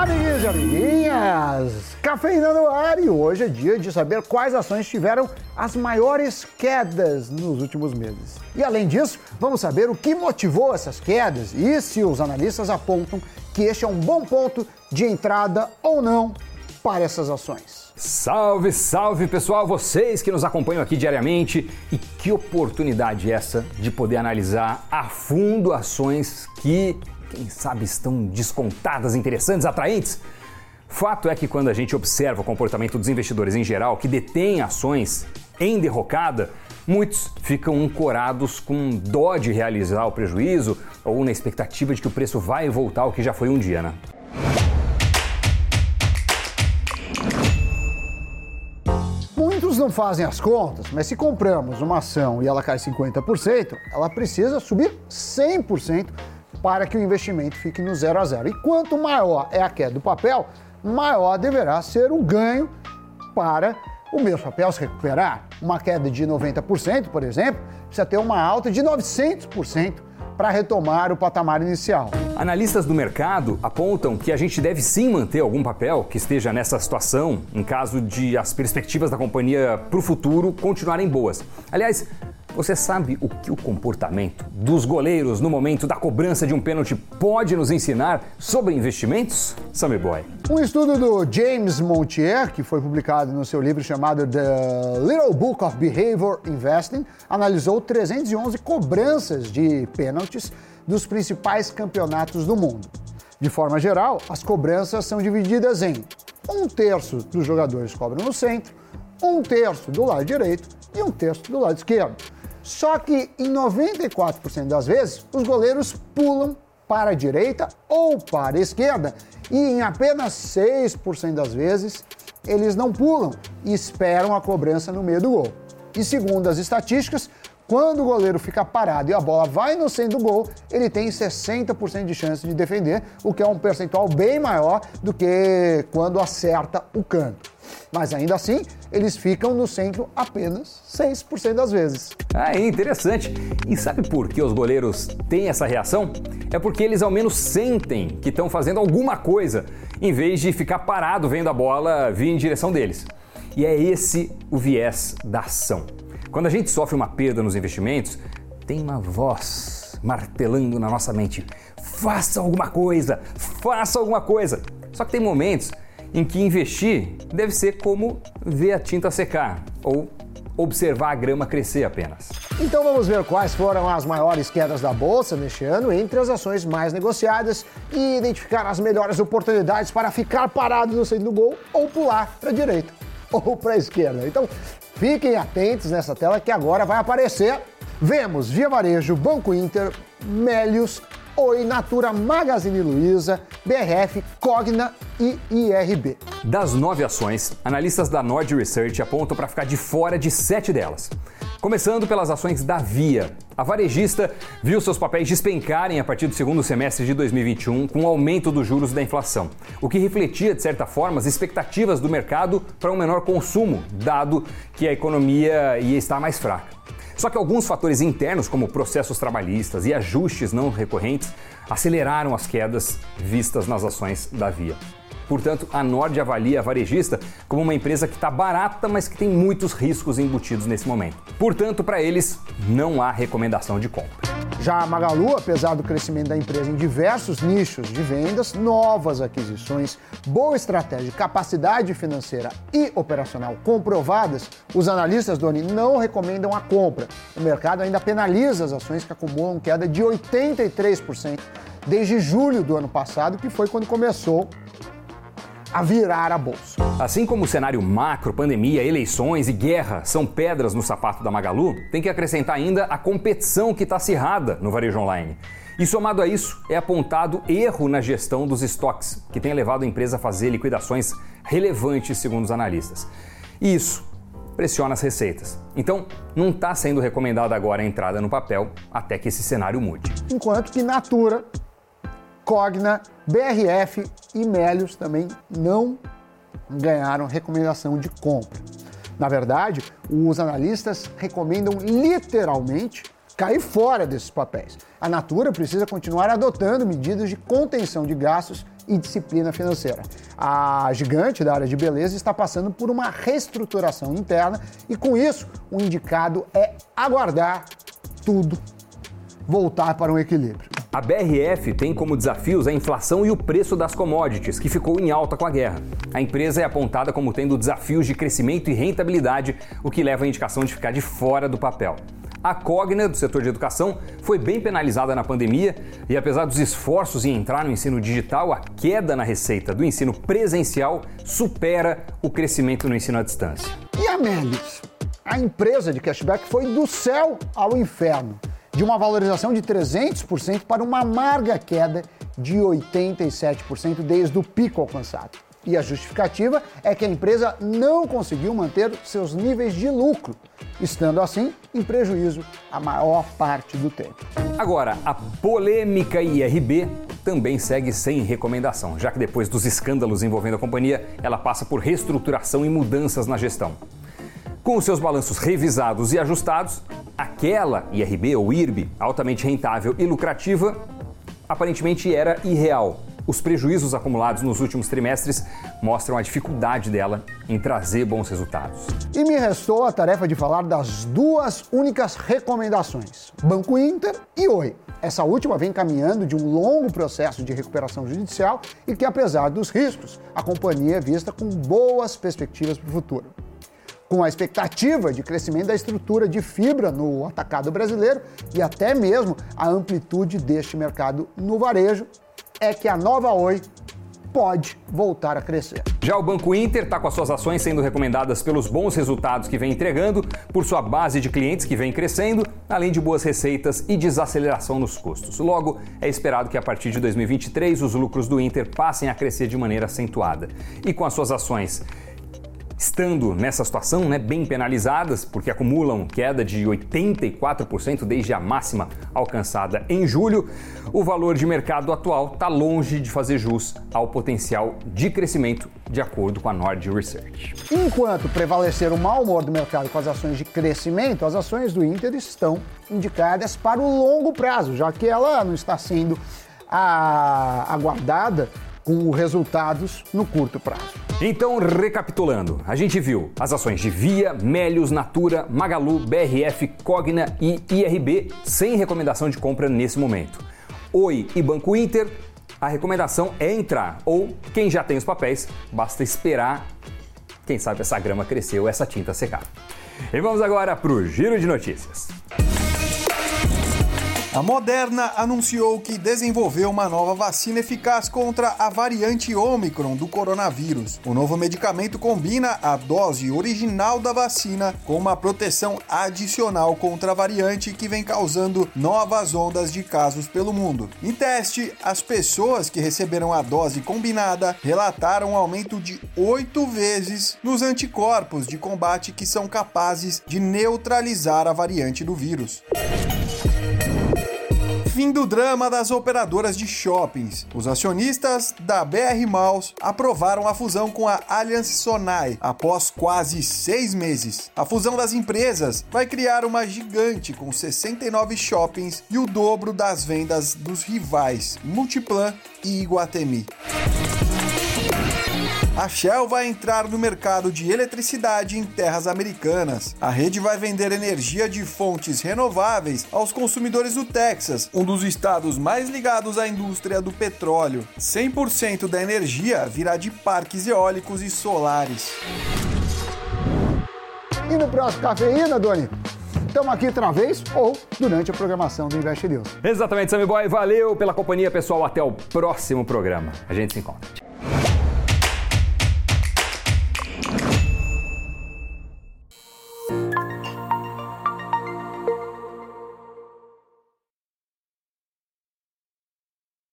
Amiguinhos e amiguinhas, cafeína no ar e hoje é dia de saber quais ações tiveram as maiores quedas nos últimos meses. E além disso, vamos saber o que motivou essas quedas e se os analistas apontam que este é um bom ponto de entrada ou não para essas ações. Salve, salve pessoal, vocês que nos acompanham aqui diariamente e que oportunidade essa de poder analisar a fundo ações que quem sabe estão descontadas, interessantes, atraentes? Fato é que quando a gente observa o comportamento dos investidores em geral que detêm ações em derrocada, muitos ficam ancorados com dó de realizar o prejuízo ou na expectativa de que o preço vai voltar ao que já foi um dia, né? Muitos não fazem as contas, mas se compramos uma ação e ela cai 50%, ela precisa subir 100% para que o investimento fique no zero a zero. E quanto maior é a queda do papel, maior deverá ser o ganho para o mesmo papel se recuperar. Uma queda de 90%, por exemplo, precisa ter uma alta de 900% para retomar o patamar inicial. Analistas do mercado apontam que a gente deve sim manter algum papel que esteja nessa situação em caso de as perspectivas da companhia para o futuro continuarem boas. Aliás, você sabe o que o comportamento dos goleiros no momento da cobrança de um pênalti pode nos ensinar sobre investimentos? Sammy Boy. Um estudo do James Montier, que foi publicado no seu livro chamado The Little Book of Behavior Investing, analisou 311 cobranças de pênaltis dos principais campeonatos do mundo. De forma geral, as cobranças são divididas em um terço dos jogadores cobram no centro, um terço do lado direito e um terço do lado esquerdo. Só que em 94% das vezes, os goleiros pulam para a direita ou para a esquerda, e em apenas 6% das vezes, eles não pulam e esperam a cobrança no meio do gol. E segundo as estatísticas, quando o goleiro fica parado e a bola vai no centro do gol, ele tem 60% de chance de defender, o que é um percentual bem maior do que quando acerta o canto. Mas ainda assim, eles ficam no centro apenas 6% das vezes. Ah, interessante. E sabe por que os goleiros têm essa reação? É porque eles ao menos sentem que estão fazendo alguma coisa, em vez de ficar parado vendo a bola vir em direção deles. E é esse o viés da ação. Quando a gente sofre uma perda nos investimentos, tem uma voz martelando na nossa mente: faça alguma coisa, faça alguma coisa. Só que tem momentos em que investir deve ser como ver a tinta secar ou observar a grama crescer apenas. Então vamos ver quais foram as maiores quedas da bolsa neste ano entre as ações mais negociadas e identificar as melhores oportunidades para ficar parado no centro do gol ou pular para a direita ou para a esquerda. Então fiquem atentos nessa tela que agora vai aparecer. Vemos Via Varejo, Banco Inter, Melios, Oi, Natura, Magazine Luiza, BRF, Cogna e IRB. Das nove ações, analistas da Nord Research apontam para ficar de fora de sete delas. Começando pelas ações da Via. A varejista viu seus papéis despencarem a partir do segundo semestre de 2021 com o aumento dos juros da inflação, o que refletia, de certa forma, as expectativas do mercado para um menor consumo, dado que a economia ia estar mais fraca. Só que alguns fatores internos, como processos trabalhistas e ajustes não recorrentes, aceleraram as quedas vistas nas ações da Via. Portanto, a Nord avalia a varejista como uma empresa que está barata, mas que tem muitos riscos embutidos nesse momento. Portanto, para eles, não há recomendação de compra. Já a Magalu, apesar do crescimento da empresa em diversos nichos de vendas, novas aquisições, boa estratégia, capacidade financeira e operacional comprovadas, os analistas, Doni, não recomendam a compra. O mercado ainda penaliza as ações que acumulam queda de 83% desde julho do ano passado, que foi quando começou a virar a bolsa. Assim como o cenário macro, pandemia, eleições e guerra são pedras no sapato da Magalu, tem que acrescentar ainda a competição que está acirrada no varejo online. E somado a isso, é apontado erro na gestão dos estoques, que tem levado a empresa a fazer liquidações relevantes, segundo os analistas. E isso pressiona as receitas. Então, não está sendo recomendada agora a entrada no papel até que esse cenário mude. Enquanto que Natura Cogna, BRF e Melios também não ganharam recomendação de compra. Na verdade, os analistas recomendam literalmente cair fora desses papéis. A Natura precisa continuar adotando medidas de contenção de gastos e disciplina financeira. A gigante da área de beleza está passando por uma reestruturação interna e, com isso, o indicado é aguardar tudo voltar para um equilíbrio. A BRF tem como desafios a inflação e o preço das commodities, que ficou em alta com a guerra. A empresa é apontada como tendo desafios de crescimento e rentabilidade, o que leva à indicação de ficar de fora do papel. A Cogna, do setor de educação, foi bem penalizada na pandemia e, apesar dos esforços em entrar no ensino digital, a queda na receita do ensino presencial supera o crescimento no ensino à distância. E a Melis? A empresa de cashback foi do céu ao inferno de uma valorização de 300% para uma amarga queda de 87% desde o pico alcançado. E a justificativa é que a empresa não conseguiu manter seus níveis de lucro, estando assim em prejuízo a maior parte do tempo. Agora, a polêmica IRB também segue sem recomendação, já que depois dos escândalos envolvendo a companhia, ela passa por reestruturação e mudanças na gestão. Com os seus balanços revisados e ajustados, aquela IRB ou IRB, altamente rentável e lucrativa, aparentemente era irreal. Os prejuízos acumulados nos últimos trimestres mostram a dificuldade dela em trazer bons resultados. E me restou a tarefa de falar das duas únicas recomendações: Banco Inter e Oi. Essa última vem caminhando de um longo processo de recuperação judicial e que, apesar dos riscos, a companhia é vista com boas perspectivas para o futuro com a expectativa de crescimento da estrutura de fibra no atacado brasileiro e até mesmo a amplitude deste mercado no varejo, é que a nova Oi pode voltar a crescer. Já o Banco Inter está com as suas ações sendo recomendadas pelos bons resultados que vem entregando, por sua base de clientes que vem crescendo, além de boas receitas e desaceleração nos custos. Logo, é esperado que a partir de 2023 os lucros do Inter passem a crescer de maneira acentuada. E com as suas ações estando nessa situação, né, bem penalizadas, porque acumulam queda de 84% desde a máxima alcançada em julho, o valor de mercado atual está longe de fazer jus ao potencial de crescimento, de acordo com a Nord Research. Enquanto prevalecer o mau humor do mercado com as ações de crescimento, as ações do Inter estão indicadas para o longo prazo, já que ela não está sendo aguardada com resultados no curto prazo. Então, recapitulando, a gente viu as ações de Via, Melius, Natura, Magalu, BRF, Cogna e IRB sem recomendação de compra nesse momento. Oi e Banco Inter, a recomendação é entrar, ou quem já tem os papéis, basta esperar, quem sabe essa grama cresceu, essa tinta secar. E vamos agora para o Giro de Notícias. A Moderna anunciou que desenvolveu uma nova vacina eficaz contra a variante Omicron do coronavírus. O novo medicamento combina a dose original da vacina com uma proteção adicional contra a variante que vem causando novas ondas de casos pelo mundo. Em teste, as pessoas que receberam a dose combinada relataram um aumento de oito vezes nos anticorpos de combate que são capazes de neutralizar a variante do vírus. Fim do drama das operadoras de shoppings. Os acionistas da BR Malls aprovaram a fusão com a Allianz Sonai após quase seis meses. A fusão das empresas vai criar uma gigante com 69 shoppings e o dobro das vendas dos rivais Multiplan e Iguatemi. A Shell vai entrar no mercado de eletricidade em terras americanas. A rede vai vender energia de fontes renováveis aos consumidores do Texas, um dos estados mais ligados à indústria do petróleo. 100% da energia virá de parques eólicos e solares. E no próximo Cafeína, Doni? Estamos aqui outra vez ou durante a programação do Invest News. Exatamente, Sammy Boy. Valeu pela companhia, pessoal. Até o próximo programa. A gente se encontra.